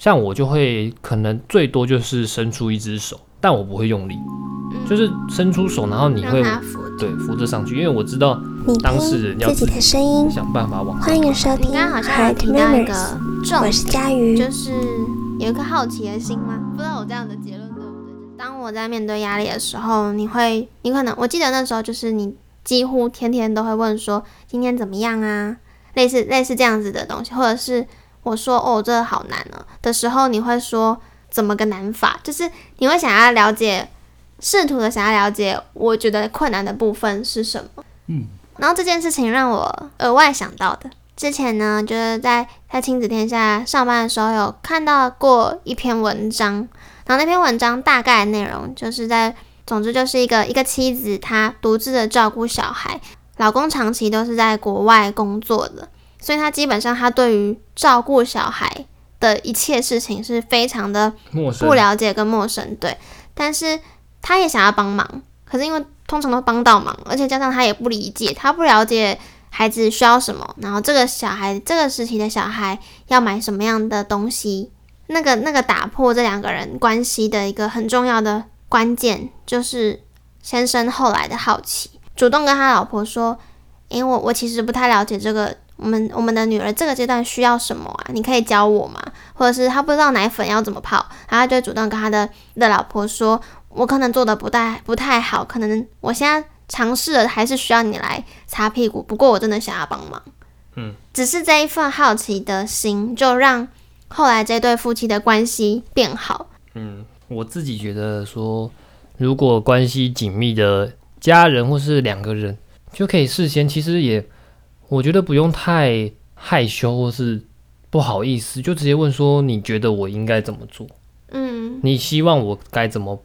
像我就会可能最多就是伸出一只手，但我不会用力，就是伸出手，然后你会对扶着上去，因为我知道当事人要自己的声音想办法往。欢迎收听。你刚刚好像提到一个我是佳瑜，就是有一颗好奇的心吗？不知道我这样的结论对不对？当我在面对压力的时候，你会，你可能我记得那时候就是你几乎天天都会问说今天怎么样啊，类似类似这样子的东西，或者是。我说哦，这个好难哦的时候，你会说怎么个难法？就是你会想要了解，试图的想要了解，我觉得困难的部分是什么？嗯，然后这件事情让我额外想到的，之前呢，就是在在亲子天下上班的时候，有看到过一篇文章，然后那篇文章大概内容就是在，总之就是一个一个妻子，她独自的照顾小孩，老公长期都是在国外工作的。所以他基本上，他对于照顾小孩的一切事情是非常的不了解跟陌生，对。但是他也想要帮忙，可是因为通常都帮到忙，而且加上他也不理解，他不了解孩子需要什么，然后这个小孩这个时期的小孩要买什么样的东西，那个那个打破这两个人关系的一个很重要的关键，就是先生后来的好奇，主动跟他老婆说：“因为我我其实不太了解这个。”我们我们的女儿这个阶段需要什么啊？你可以教我吗？或者是她不知道奶粉要怎么泡，然后就主动跟他的的老婆说：“我可能做的不太不太好，可能我现在尝试了，还是需要你来擦屁股。不过我真的想要帮忙。”嗯，只是这一份好奇的心，就让后来这对夫妻的关系变好。嗯，我自己觉得说，如果关系紧密的家人或是两个人，就可以事先其实也。我觉得不用太害羞或是不好意思，就直接问说你觉得我应该怎么做？嗯，你希望我该怎么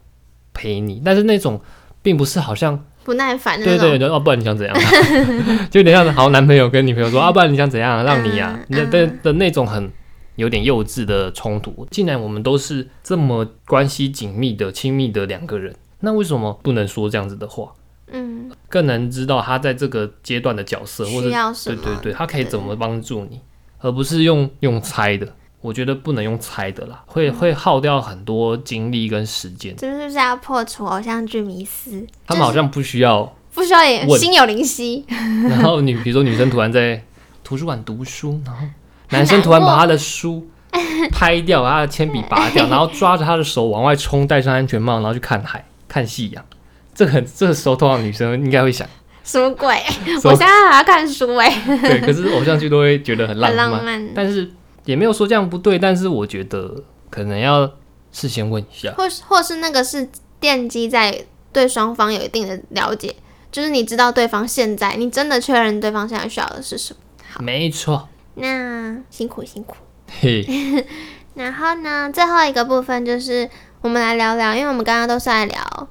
陪你？但是那种并不是好像不耐烦的对对对，哦，不然你想怎样？就有点像好男朋友跟女朋友说啊，不然你想怎样？让你呀，那的的那种很有点幼稚的冲突。既然我们都是这么关系紧密的亲密的两个人，那为什么不能说这样子的话？嗯，更能知道他在这个阶段的角色，或者对对对，他可以怎么帮助你，而不是用用猜的。我觉得不能用猜的啦，会会耗掉很多精力跟时间。这是不是要破除偶像剧迷思？他们好像不需要，不需要也心有灵犀。然后女，比如说女生突然在图书馆读书，然后男生突然把他的书 拍掉，把他的铅笔拔掉，然后抓着他的手往外冲，戴上安全帽，然后去看海、看夕阳。这个这个时候，通常女生应该会想什么鬼？我现在还要看书哎。对，可是偶像剧都会觉得很浪漫，但是也没有说这样不对。但是我觉得可能要事先问一下，或或是那个是奠基在对双方有一定的了解，就是你知道对方现在，你真的确认对方现在需要的是什么。好，没错。那辛苦辛苦。嘿。然后呢，最后一个部分就是我们来聊聊，因为我们刚刚都是在聊。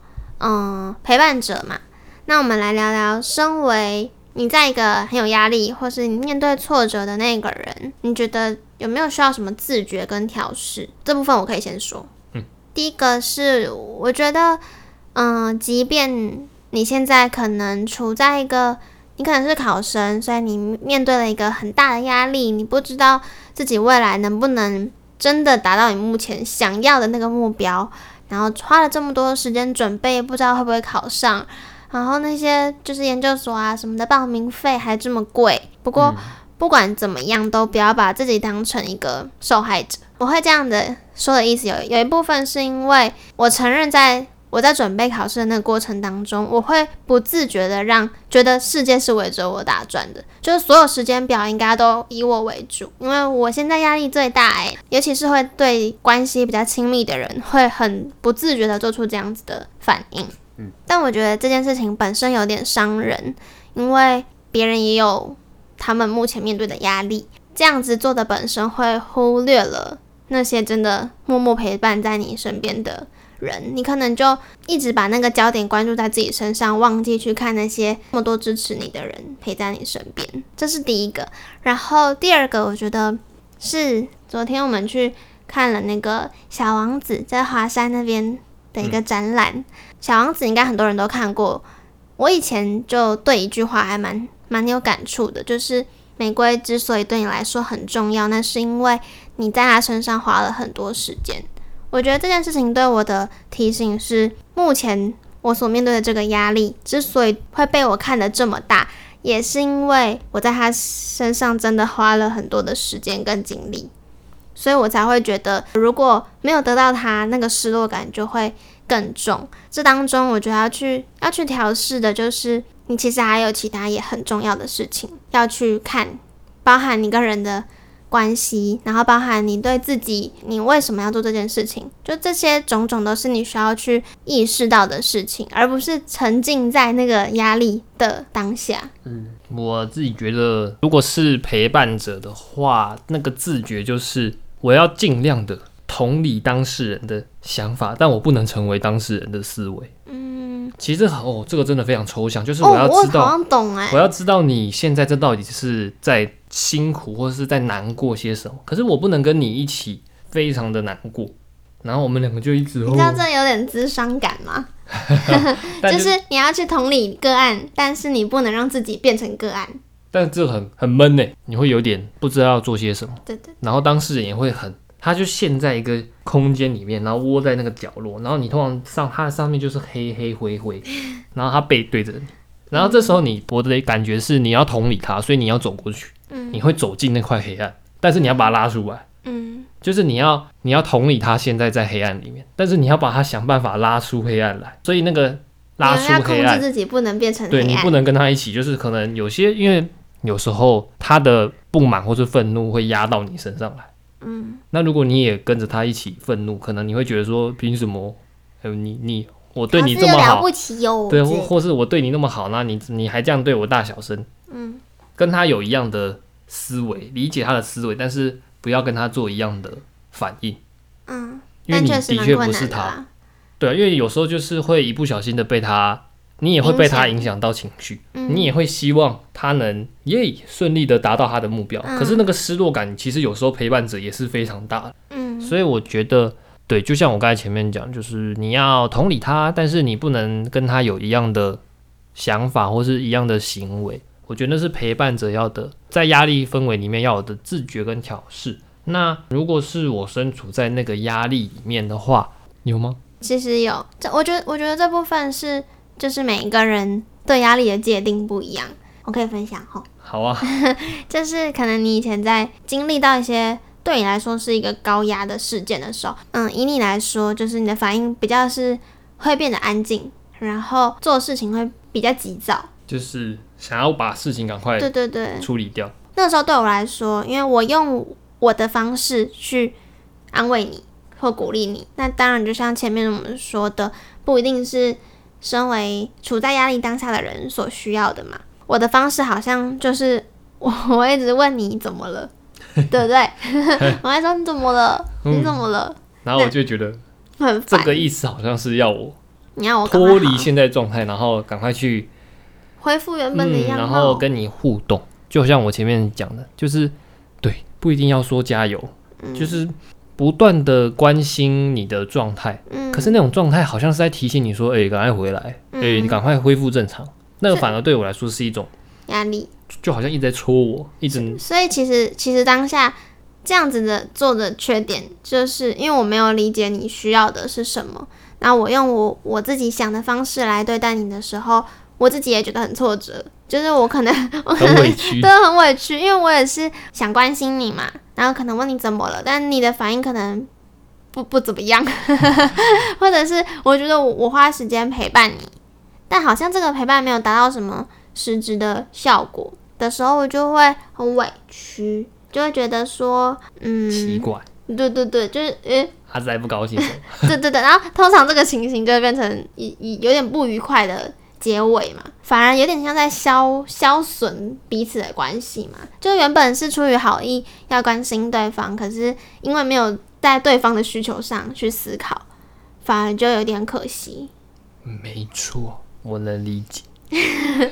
嗯，陪伴者嘛，那我们来聊聊，身为你在一个很有压力，或是你面对挫折的那个人，你觉得有没有需要什么自觉跟调试？这部分我可以先说。嗯，第一个是我觉得，嗯，即便你现在可能处在一个，你可能是考生，所以你面对了一个很大的压力，你不知道自己未来能不能真的达到你目前想要的那个目标。然后花了这么多时间准备，不知道会不会考上。然后那些就是研究所啊什么的报名费还这么贵。不过不管怎么样，都不要把自己当成一个受害者。我会这样的说的意思有有一部分是因为我承认在。我在准备考试的那个过程当中，我会不自觉的让觉得世界是围着我打转的，就是所有时间表应该都以我为主，因为我现在压力最大诶，尤其是会对关系比较亲密的人，会很不自觉的做出这样子的反应。嗯，但我觉得这件事情本身有点伤人，因为别人也有他们目前面对的压力，这样子做的本身会忽略了那些真的默默陪伴在你身边的。人，你可能就一直把那个焦点关注在自己身上，忘记去看那些那么多支持你的人陪在你身边。这是第一个。然后第二个，我觉得是昨天我们去看了那个《小王子》在华山那边的一个展览。《小王子》应该很多人都看过。我以前就对一句话还蛮蛮有感触的，就是玫瑰之所以对你来说很重要，那是因为你在他身上花了很多时间。我觉得这件事情对我的提醒是，目前我所面对的这个压力之所以会被我看得这么大，也是因为我在他身上真的花了很多的时间跟精力，所以我才会觉得，如果没有得到他，那个失落感就会更重。这当中，我觉得要去要去调试的就是，你其实还有其他也很重要的事情要去看，包含你跟人的。关系，然后包含你对自己，你为什么要做这件事情，就这些种种都是你需要去意识到的事情，而不是沉浸在那个压力的当下。嗯，我自己觉得，如果是陪伴者的话，那个自觉就是我要尽量的同理当事人的想法，但我不能成为当事人的思维。嗯，其实哦，这个真的非常抽象，就是我要知道，我好像懂哎，我要知道你现在这到底是在。辛苦或者是在难过些什么，可是我不能跟你一起非常的难过，然后我们两个就一直。你知道这有点智商感吗？就是你要去同理个案，但是你不能让自己变成个案。但这很很闷呢，你会有点不知道要做些什么。对对。然后当事人也会很，他就陷在一个空间里面，然后窝在那个角落，然后你通常上它的上面就是黑黑灰灰，然后他背对着你，然后这时候你我的感觉是你要同理他，所以你要走过去。你会走进那块黑暗，但是你要把它拉出来。嗯，就是你要你要同理他现在在黑暗里面，但是你要把他想办法拉出黑暗来。所以那个拉出黑暗，自己不能变成对你不能跟他一起，就是可能有些因为有时候他的不满或是愤怒会压到你身上来。嗯，那如果你也跟着他一起愤怒，可能你会觉得说凭什么？还有你你我对你这么好，对，或或是我对你那么好，那你你还这样对我大小声？嗯。跟他有一样的思维，理解他的思维，但是不要跟他做一样的反应。嗯，因为你的确不是他。对，因为有时候就是会一不小心的被他，你也会被他影响到情绪，你也会希望他能耶顺利的达到他的目标。可是那个失落感，其实有时候陪伴者也是非常大的。嗯，所以我觉得，对，就像我刚才前面讲，就是你要同理他，但是你不能跟他有一样的想法或是一样的行为。我觉得那是陪伴者要的，在压力氛围里面要有的自觉跟调试。那如果是我身处在那个压力里面的话，有吗？其实有，这我觉得，我觉得这部分是就是每一个人对压力的界定不一样。我可以分享哈。好啊，就是可能你以前在经历到一些对你来说是一个高压的事件的时候，嗯，以你来说，就是你的反应比较是会变得安静，然后做事情会比较急躁，就是。想要把事情赶快对对对处理掉。那个时候对我来说，因为我用我的方式去安慰你或鼓励你，那当然就像前面我们说的，不一定是身为处在压力当下的人所需要的嘛。我的方式好像就是我我一直问你怎么了，对不对？我还说你怎么了？你怎么了？然后我就觉得很这个意思好像是要我你要我脱离现在状态，然后赶快去。恢复原本的样貌，然后跟你互动，就像我前面讲的，就是对，不一定要说加油，就是不断的关心你的状态。嗯，可是那种状态好像是在提醒你说，哎，赶快回来，哎，你赶快恢复正常。那个反而对我来说是一种压力，就好像一直在戳我，一直。所以其实其实当下这样子的做的缺点，就是因为我没有理解你需要的是什么，那我用我我自己想的方式来对待你的时候。我自己也觉得很挫折，就是 我可能很委屈，对，很委屈，因为我也是想关心你嘛，然后可能问你怎么了，但你的反应可能不不怎么样，或者是我觉得我我花时间陪伴你，但好像这个陪伴没有达到什么实质的效果的时候，我就会很委屈，就会觉得说，嗯，奇怪，对对对，就是诶，他在不高兴，对对对，然后通常这个情形就会变成一一有点不愉快的。结尾嘛，反而有点像在消消损彼此的关系嘛。就原本是出于好意要关心对方，可是因为没有在对方的需求上去思考，反而就有点可惜。没错，我能理解。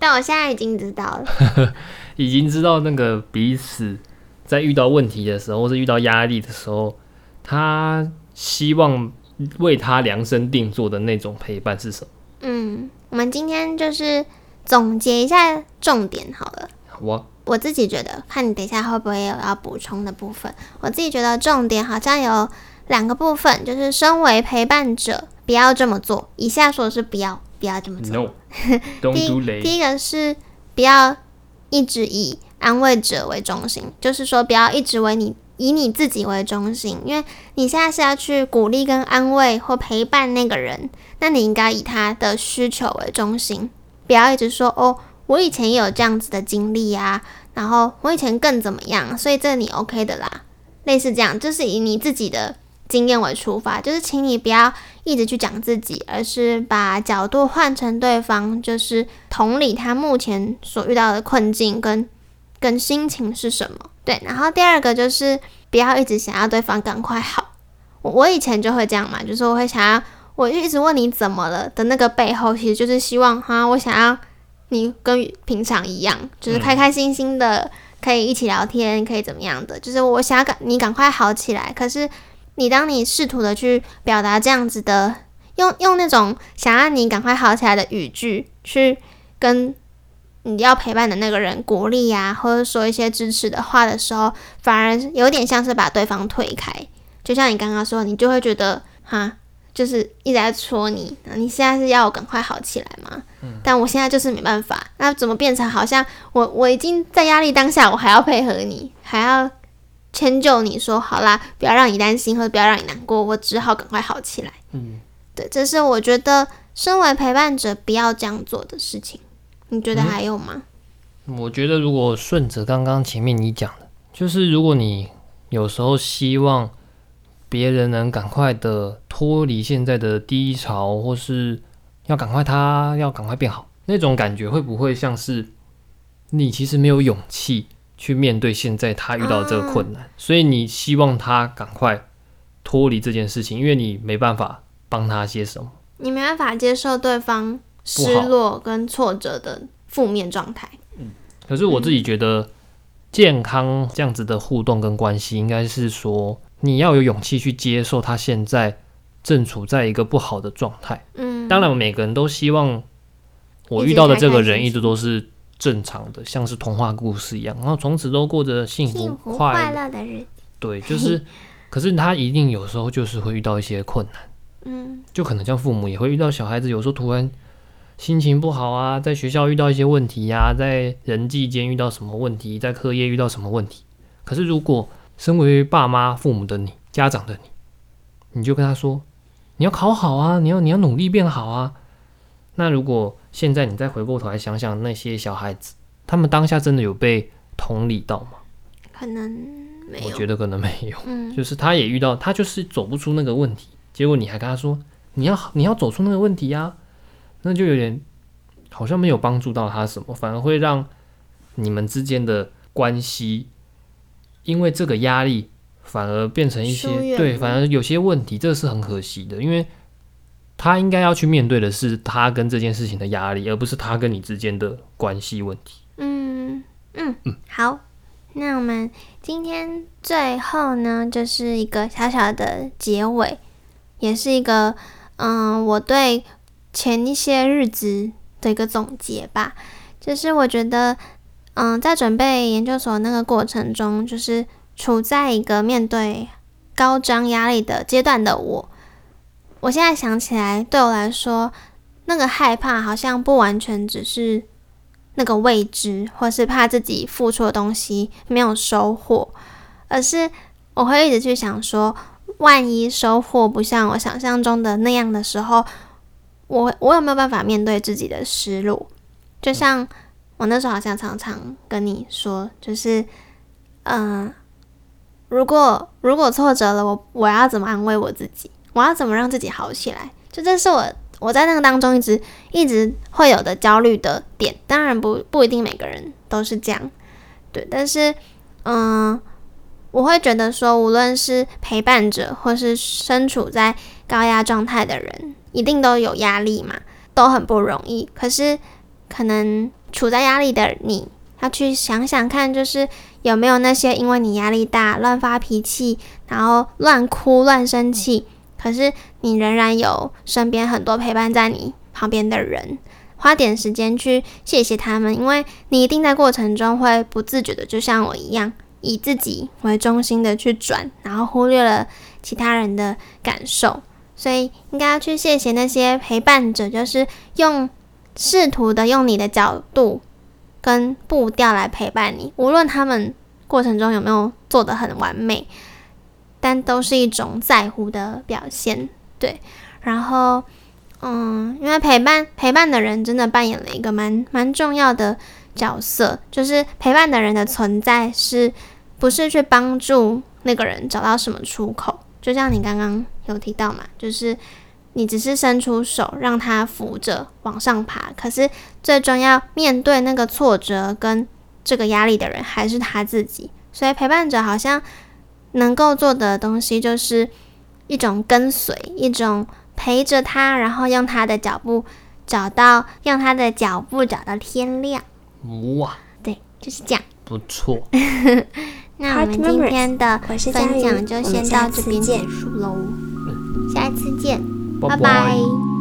但我现在已经知道了，已经知道那个彼此在遇到问题的时候，或是遇到压力的时候，他希望为他量身定做的那种陪伴是什么？嗯。我们今天就是总结一下重点好了。我我自己觉得，看你等一下会不会有要补充的部分。我自己觉得重点好像有两个部分，就是身为陪伴者，不要这么做。以下说的是不要，不要这么做。No，don't 第 do 一。第一个是不要一直以安慰者为中心，就是说不要一直为你以你自己为中心，因为你现在是要去鼓励跟安慰或陪伴那个人，那你应该以他的需求为中心，不要一直说哦，我以前也有这样子的经历啊，然后我以前更怎么样，所以这你 OK 的啦，类似这样，就是以你自己的经验为出发，就是请你不要一直去讲自己，而是把角度换成对方，就是同理他目前所遇到的困境跟跟心情是什么。对，然后第二个就是不要一直想要对方赶快好。我我以前就会这样嘛，就是我会想要，我就一直问你怎么了的那个背后，其实就是希望哈，我想要你跟平常一样，就是开开心心的，可以一起聊天，可以怎么样的，就是我想要赶你赶快好起来。可是你当你试图的去表达这样子的，用用那种想要你赶快好起来的语句去跟你要陪伴的那个人鼓励呀、或者说一些支持的话的时候，反而有点像是把对方推开。就像你刚刚说，你就会觉得哈，就是一直在戳你，你现在是要我赶快好起来吗？但我现在就是没办法，那怎么变成好像我我已经在压力当下，我还要配合你，还要迁就你说好啦，不要让你担心，或者不要让你难过，我只好赶快好起来。嗯，对，这是我觉得身为陪伴者不要这样做的事情。你觉得还有吗？我觉得如果顺着刚刚前面你讲的，就是如果你有时候希望别人能赶快的脱离现在的低潮，或是要赶快他要赶快变好，那种感觉会不会像是你其实没有勇气去面对现在他遇到这个困难，所以你希望他赶快脱离这件事情，因为你没办法帮他些什么。你没办法接受对方失落跟挫折的负面状态。可是我自己觉得，健康这样子的互动跟关系，应该是说你要有勇气去接受他现在正处在一个不好的状态。嗯，当然，每个人都希望我遇到的这个人一直都是正常的，像是童话故事一样，然后从此都过着幸福快。乐的日子。对，就是，可是他一定有时候就是会遇到一些困难，嗯就可能像父母也会遇到小孩子有时候突然心情不好啊，在学校遇到一些问题呀、在人际间遇到什么问题，在课业遇到什么问题。可是如果身为爸妈、父母的你、家长的你，你就跟他说，你要考好啊，你要你要努力变好啊。那如果现在你再回过头来想想那些小孩子，他们当下真的有被同理到吗？可能没有。我觉得可能没有。嗯就是他也遇到，他就是走不出那个问题，结果你还跟他说你要你要走出那个问题呀、那就有点好像没有帮助到他什么，反而会让你们之间的关系因为这个压力反而变成一些对，反而有些问题，这是很可惜的，因为他应该要去面对的是他跟这件事情的压力，而不是他跟你之间的关系问题。嗯嗯好。那我们今天最后呢，就是一个小小的结尾，也是一个嗯，我对前一些日子的一个总结吧。就是我觉得，嗯，在准备研究所那个过程中，就是处在一个面对高张压力的阶段的我，我现在想起来，对我来说，那个害怕好像不完全只是那个未知，或是怕自己付出的东西没有收获，而是我会一直去想说，万一收获不像我想象中的那样的时候，我我有没有办法面对自己的失落？就像我那时候好像常常跟你说，就是嗯、如果如果挫折了，我我要怎么安慰我自己？我要怎么让自己好起来？就这是我我在那个当中一直一直会有的焦虑的点。当然不不一定每个人都是这样，对，但是嗯，我会觉得说，无论是陪伴者或是身处在高压状态的人，一定都有压力嘛，都很不容易。可是可能处在压力的你，要去想想看，就是有没有那些因为你压力大乱发脾气，然后乱哭乱生气，可是你仍然有身边很多陪伴在你旁边的人，花点时间去谢谢他们，因为你一定在过程中会不自觉的，就像我一样，以自己为中心的去转，然后忽略了其他人的感受。所以应该要去谢谢那些陪伴者，就是用试图的用你的角度跟步调来陪伴你，无论他们过程中有没有做得很完美，但都是一种在乎的表现。对，然后嗯，因为陪伴陪伴的人真的扮演了一个蛮蛮重要的角色，就是陪伴的人的存在是不是去帮助那个人找到什么出口？就像你刚刚有提到嘛，就是你只是伸出手让他扶着往上爬，可是最终要面对那个挫折跟这个压力的人还是他自己。所以陪伴者好像能够做的东西就是一种跟随，一种陪着他，然后用他的脚步找到，用他的脚步找到天亮。哇，对，就是这样，不错。那我们今天的分享就先到这边结束喽，下一次见，拜拜。